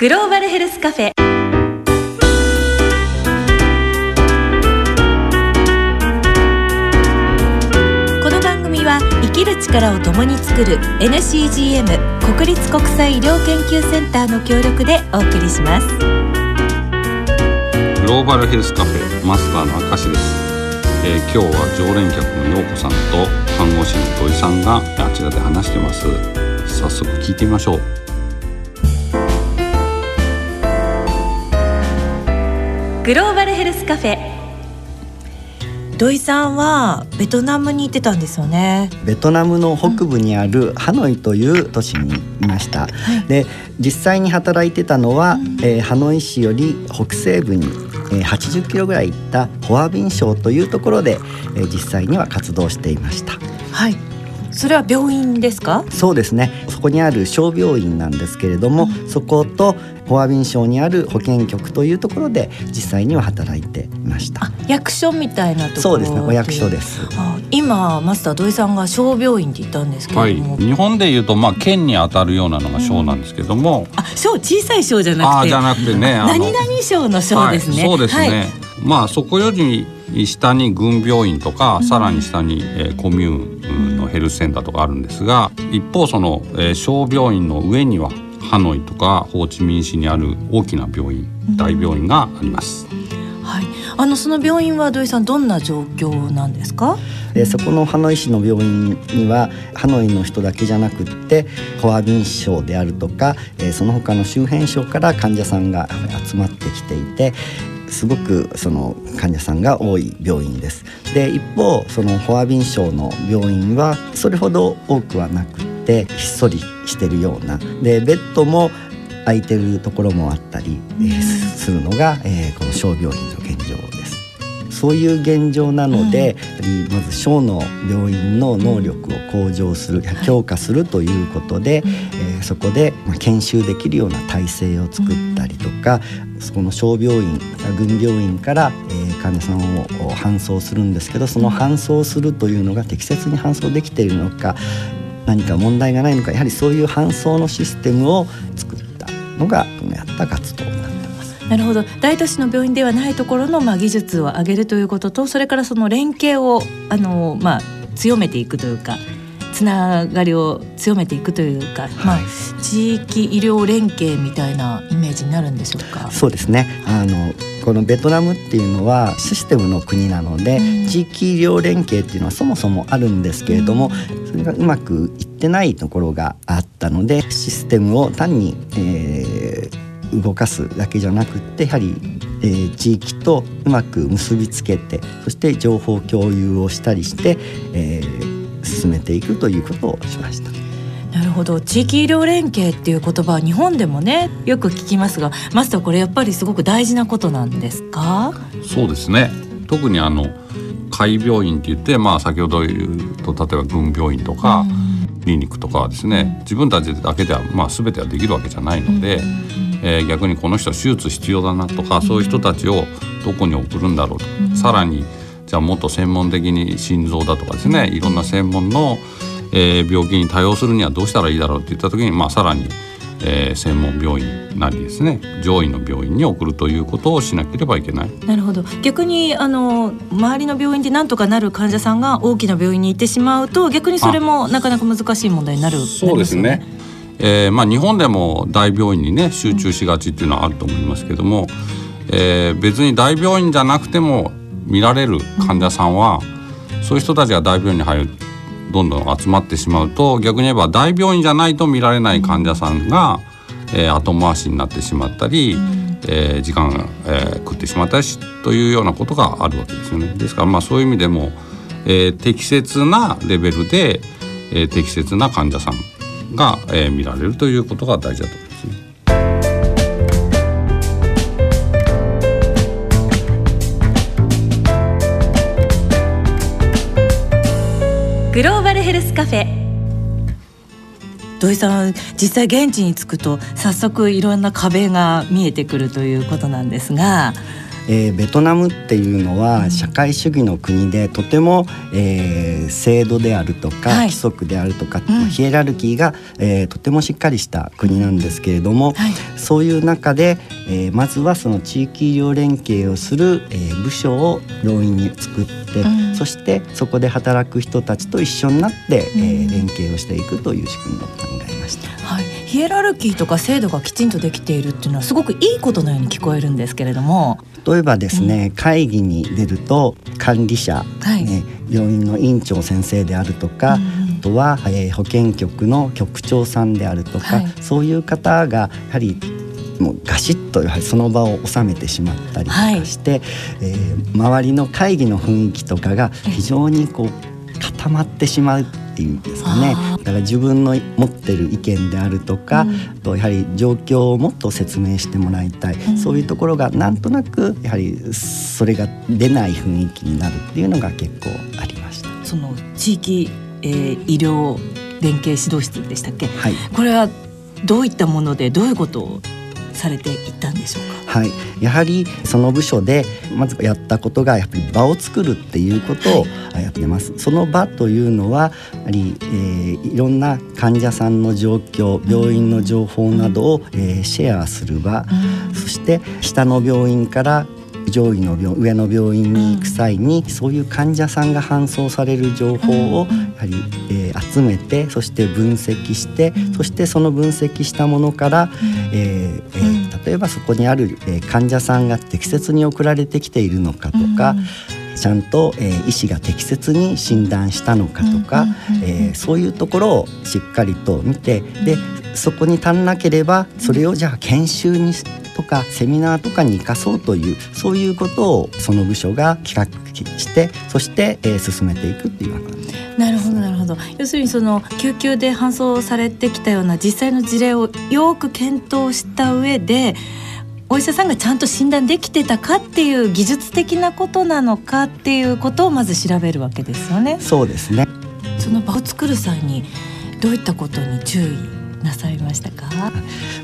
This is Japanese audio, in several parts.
グローバルヘルスカフェこの番組は生きる力を共に作る NCGM 国立国際医療研究センターの協力でお送りします。グローバルヘルスカフェマスターの明石です、えー今日は常連客の陽子さんと看護師の土井さんがあちらで話してます。早速聞いてみましょう。グローバルヘルスカフェ。土井さんはベトナムに行ってたんですよね。ベトナムの北部にあるハノイという都市にいました。で実際に働いてたのは、えーハノイ市より北西部に、えー80キロぐらい行ったホアビン省というところで、えー実際には活動していました。はいそれは病院ですか？そうですね。そこにある小病院なんですけれども、そことホアビン省にある保健局というところで実際には働いていました。あ。役所みたいなところそうですね。お役所です。あ今マスター土井さんが小病院って言ったんですけはいれども、日本でいうとまあ県に当たるようなのが省なんですけども、あ小小さい小じゃなくて。ああじゃなくてね何々省の省ですね、はい、そうですね、はい。まあそこより下に軍病院とか、さらに下に、えーコミューンのヘルスセンターとかあるんですが一方その、えー小病院の上にはハノイとかホーチミン市にある大きな病院大病院があります。はい、あのその病院は土井さんどんな状況なんですか？でそこのハノイ市の病院にはハノイの人だけじゃなくってホアビン省であるとか、えーその他の周辺省から患者さんが集まってきていてすごくその患者さんが多い病院です。で一方そのホアビン症の病院はそれほど多くはなくってひっそりしてるようなでベッドも空いてるところもあったり、えするのが、えーこの小病院の現状。そういう現状なので、やはりまず小の病院の能力を向上する強化するということで、えーそこでまあ研修できるような体制を作ったりとか、そこの小病院軍病院から、えー患者さんを搬送するんですけどその搬送するというのが適切に搬送できているのか何か問題がないのかやはりそういう搬送のシステムを作ったのがやった活動になるほど。大都市の病院ではないところの、まあ、技術を上げるということとそれからその連携をあの、まあ、強めていくというかつながりを強めていくというか、まあ、地域医療連携みたいなイメージになるんでしょうか？そうですね。あのこのベトナムっていうのはシステムの国なので、うん。地域医療連携っていうのはそもそもあるんですけれども、それがうまくいってないところがあったのでシステムを単に、えー動かすだけじゃなくってやはり、えー地域とうまく結びつけてそして情報共有をしたりして、えー進めていくということをしました。なるほど。地域医療連携っていう言葉は日本でもねよく聞きますがマスターこれやっぱりすごく大事なことなんですか？そうですね。特にあの海病院って言って、まあ、先ほど言うと例えば軍病院とか、クリニックとかはですね自分たちだけでは、まあ、全てはできるわけじゃないので、えー逆にこの人は手術必要だなとか、そういう人たちをどこに送るんだろうと、さらにじゃあもっと専門的に心臓だとかですねいろんな専門の、えー病気に対応するにはどうしたらいいだろうって言った時に、まあ、さらに、えー専門病院なりですね上位の病院に送るということをしなければいけない。なるほど逆にあの周りの病院でなんとかなる患者さんが大きな病院に行ってしまうと逆にそれもなかなか難しい問題になるそうですね。えーまあ、日本でも大病院にね集中しがちっていうのはあると思いますけども、えー別に大病院じゃなくても見られる患者さんは、そういう人たちが大病院に入るどんどん集まってしまうと逆に言えば大病院じゃないと見られない患者さんが、えー後回しになってしまったり、えー時間が、えー食ってしまったりしというようなことがあるわけですよね。ですからまあそういう意味でも、えー適切なレベルで、えー適切な患者さんが、えー見られるということが大事だと思いますね。グローバルヘルスカフェ土井さん実際現地に着くと早速いろんな壁が見えてくるということなんですが、えー、ベトナムっていうのは社会主義の国でとても、えー、制度であるとか、規則であるとか、うん、ヒエラルキーが、えー、とてもしっかりした国なんですけれども、はい、そういう中で、えー、まずはその地域医療連携をする、えー、部署を病院に作って、うん、そしてそこで働く人たちと一緒になって、うん、えー、連携をしていくという仕組みを考えました。はい、ヒエラルキーとか制度がきちんとできているっていうのはすごくいいことのように聞こえるんですけれども。例えばですね、うん、会議に出ると管理者、はい、ね、病院の院長先生であるとか、うんあとは、えー、保健局の局長さんであるとか、はい、そういう方がやはりもうガシッとやはりその場を収めてしまったりとかして、はい、えー、周りの会議の雰囲気とかが非常にこう固まってしまうっていうんですかね。だから自分の持ってる意見であるとか、うん、とやはり状況をもっと説明してもらいたい、うん、そういうところがなんとなくやはりそれが出ない雰囲気になるっていうのが結構ありました。その地域、えー、医療連携指導室でしたっけ、はい、これはどういったものでどういうことをされていったんでしょうか？はい、やはりその部署でまずやったことがやっぱり場を作るっていうことをやってます。はい、その場というのはやはり、えー、いろんな患者さんの状況、病院の情報などを、えー、シェアする場、うん、そして下の病院から上位の病上の病院に行く際に、そういう患者さんが搬送される情報をやはり、えー、集めてそして分析して、そしてその分析したものから、えーえー、例えばそこにある、えー、患者さんが適切に送られてきているのかとか、ちゃんと、えー、医師が適切に診断したのかとか、えー、そういうところをしっかりと見てでそこに足んなければそれをじゃあ研修にとかセミナーとかに生かそうというそういうことをその部署が企画してそして、えー、進めていくっていうようななるほどなるほど。要するにその救急で搬送されてきたような実際の事例をよく検討した上でお医者さんがちゃんと診断できてたかっていう技術的なことなのかっていうことをまず調べるわけですよね。そうですね。その場を作る際にどういったことに注意なさいましたか？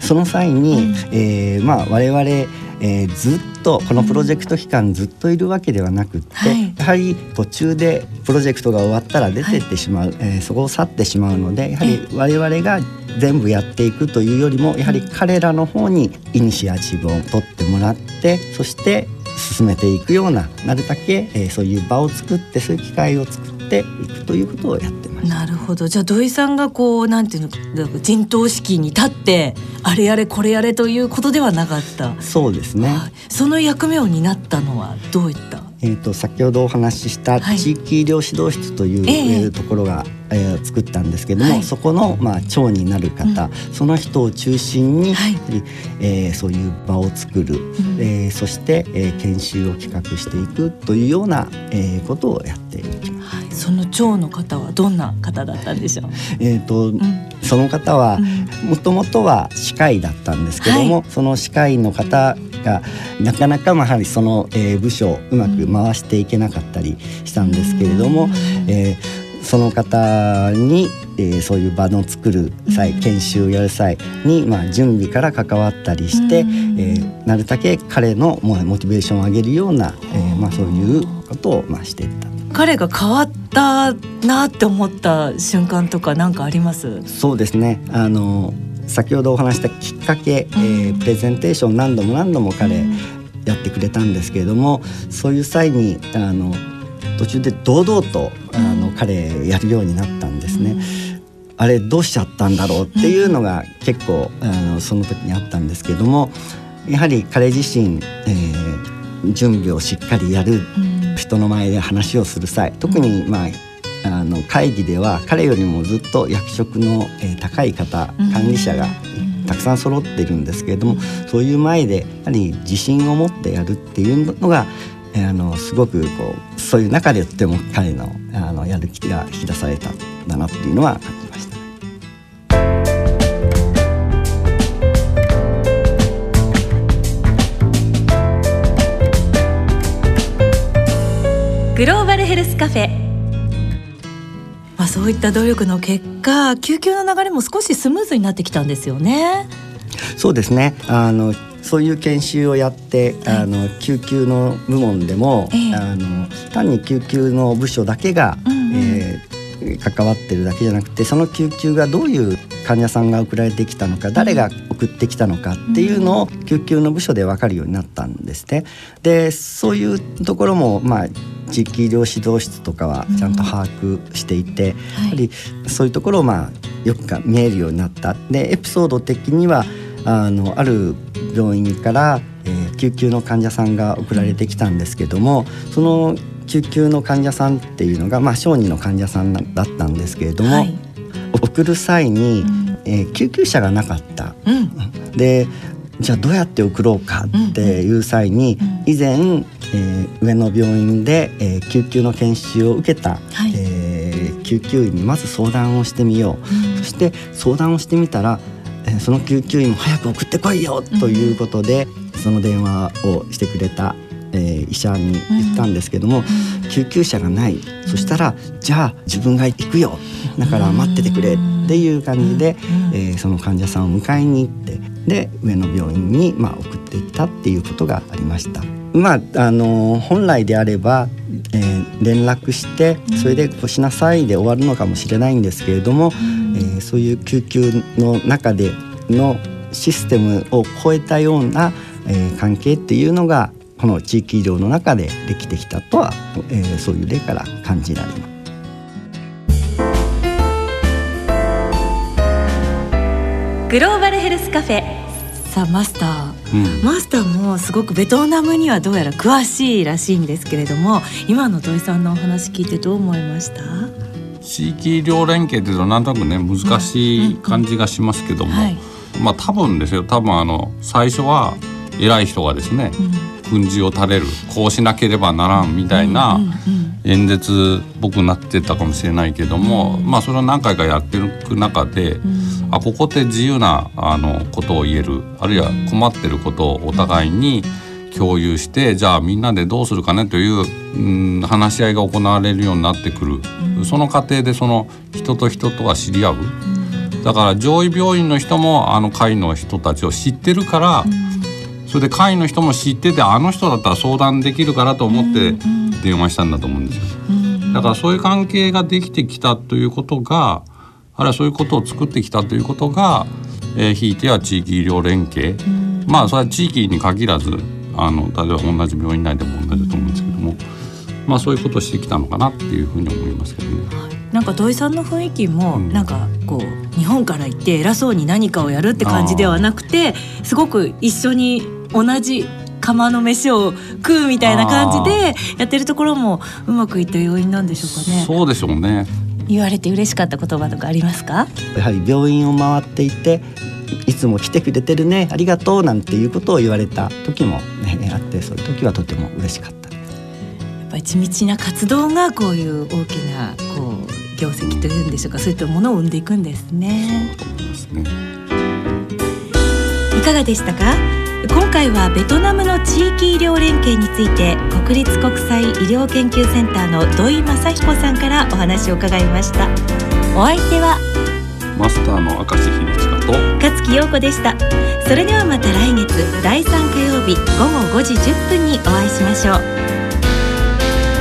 その際に、うん、えー、まあ、我々、えー、ずっとこのプロジェクト期間ずっといるわけではなくって、はい、やはり途中でプロジェクトが終わったら出てってしまう、はい、えー、そこを去ってしまうのでやはり我々が全部やっていくというよりもやはり彼らの方にイニシアチブを取ってもらってそして進めていくようななるだけ、えー、そういう場を作ってそういう機会を作っていくということをやってます。なるほど。じゃあ土井さんがこうなんていうの陣頭指揮に立ってあれやれこれやれということではなかった。そうですね、はい、その役目を担ったのはどういった？えーと、先ほどお話しした地域医療指導室という、はい、ところが、えー、作ったんですけども、はい、そこの、まあ、長になる方、うん、その人を中心に、はい、えー、そういう場を作る、うん、えー、そして、えー、研修を企画していくというような、えー、ことをやっていきます。はい、その長の方はどんな方だったんでしょう？えっ、と、うん、その方はもともとは歯科医だったんですけども、その歯科医の方がなかなかやはりその、えー、部署をうまく回していけなかったりしたんですけれども、えー、その方に、えー、そういう場の作る際研修をやる際に、まあ、準備から関わったりして、えー、なるだけ彼のモチベーションを上げるような、えーまあ、そういうことを、まあ、していった。彼が変わったなって思った瞬間とか何かあります？そうですね。あの先ほどお話したきっかけ、えー、プレゼンテーション何度も何度も彼やってくれたんですけれどもそういう際にあの途中で堂々とあの彼やるようになったんですね。あれどうしちゃったんだろうっていうのが結構あのその時にあったんですけれどもやはり彼自身、えー、準備をしっかりやる、人の前で話をする際特にまああの会議では彼よりもずっと役職の、えー、高い方管理者がたくさん揃ってるんですけれどもそういう前でやはり自信を持ってやるっていうのがあのすごくこうそういう中でとても彼のあのやる気が引き出されたんだなっていうのは感じました。グローバルヘルスカフェ。まあ、そういった努力の結果救急の流れも少しスムーズになってきたんですよね。そうですね。あのそういう研修をやって、はい、あの救急の部門でも、えー、あの単に救急の部署だけが、うんうん、えー、関わってるだけじゃなくてその救急がどういう患者さんが送られてきたのか誰が送ってきたのかっていうのを救急の部署で分かるようになったんですね。でそういうところもまあ地域医療指導室とかはちゃんと把握していて、うんやはりそういうところをまあよく見えるようになった。でエピソード的にはあのある病院から、えー、救急の患者さんが送られてきたんですけどもその救急の患者さんっていうのが、まあ、小児の患者さんだったんですけれども、はい、送る際に、うん、えー、救急車がなかった。うん、でじゃあどうやって送ろうかっていう際に、以前、えー、上野病院で、えー、救急の研修を受けた、はい、えー、救急医にまず相談をしてみよう、うん、そして相談をしてみたらえその救急医も早く送ってこいよということで、うん、その電話をしてくれた、えー、医者に言ったんですけども、うん、救急車がない。そしたらじゃあ自分が行くよ。だから待っててくれ。っていう感じで、えー、その患者さんを迎えに行ってで上野病院に、まあ、送っていったっていうことがありました。まあ、あの本来であれば、えー、連絡してそれで「こうしなさい」で終わるのかもしれないんですけれども、えー、そういう救急の中でのシステムを超えたような、えー、関係っていうのがこの地域医療の中でできてきたとは、えー、そういう例から感じられます。グローバルヘルスカフェ。さあマスター、うん、マスターもすごくベトナムにはどうやら詳しいらしいんですけれども今の土井さんのお話聞いてどう思いました？地域医療連携っていうとなんとなくね難しい感じがしますけども、うん。うんはい、まあ多分ですよ。多分あの最初は偉い人がですね、訓示を垂れるこうしなければならんみたいな演説っぽくなってたかもしれないけども、まあそれを何回かやってる中で、あここって自由なあのことを言えるあるいは困ってることをお互いに共有してじゃあみんなでどうするかねという、うん、話し合いが行われるようになってくる。その過程でその人と人とは知り合う、だから上位病院の人もあの会の人たちを知ってるから、それで会の人も知っててあの人だったら相談できるからと思って電話したんだと思うんですよ。だからそういう関係ができてきたということがあるいはそういうことを作ってきたということが、えー、ひいては地域医療連携、まあそれは地域に限らずあの例えば同じ病院内でも同じだと思うんですけども。まあ、そういうことをしてきたのかなっていうふうに思いますけどね。なんか土井さんの雰囲気も、なんかこう日本から行って偉そうに何かをやるって感じではなくてすごく一緒に同じ釜の飯を食うみたいな感じでやってるところもうまくいった要因なんでしょうかね。そうでしょうね。言われて嬉しかった言葉とかありますか？やはり病院を回っていていつも来てくれてるねありがとうなんていうことを言われた時も、ね、あってそういう時はとても嬉しかった。ぱり地道な活動がこういう大きなこう業績というんでしょうかそういったものを生んでいくんですね。いかがでしたか？今回はベトナムの地域医療連携について国立国際医療研究センターの土井正彦さんからお話を伺いました。お相手はマスターの明石秀親と勝木陽子でした。それではまた来月第3火曜日午後5時10分にお会いしましょう。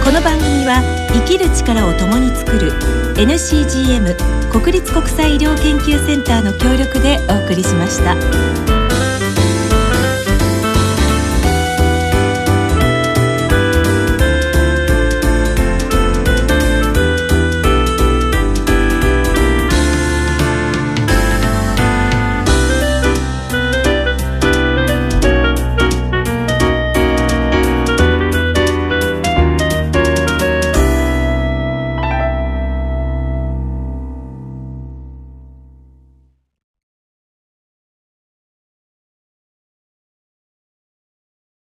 この番組は生きる力を共に作る NCGM 国立国際医療研究センターの協力でお送りしました。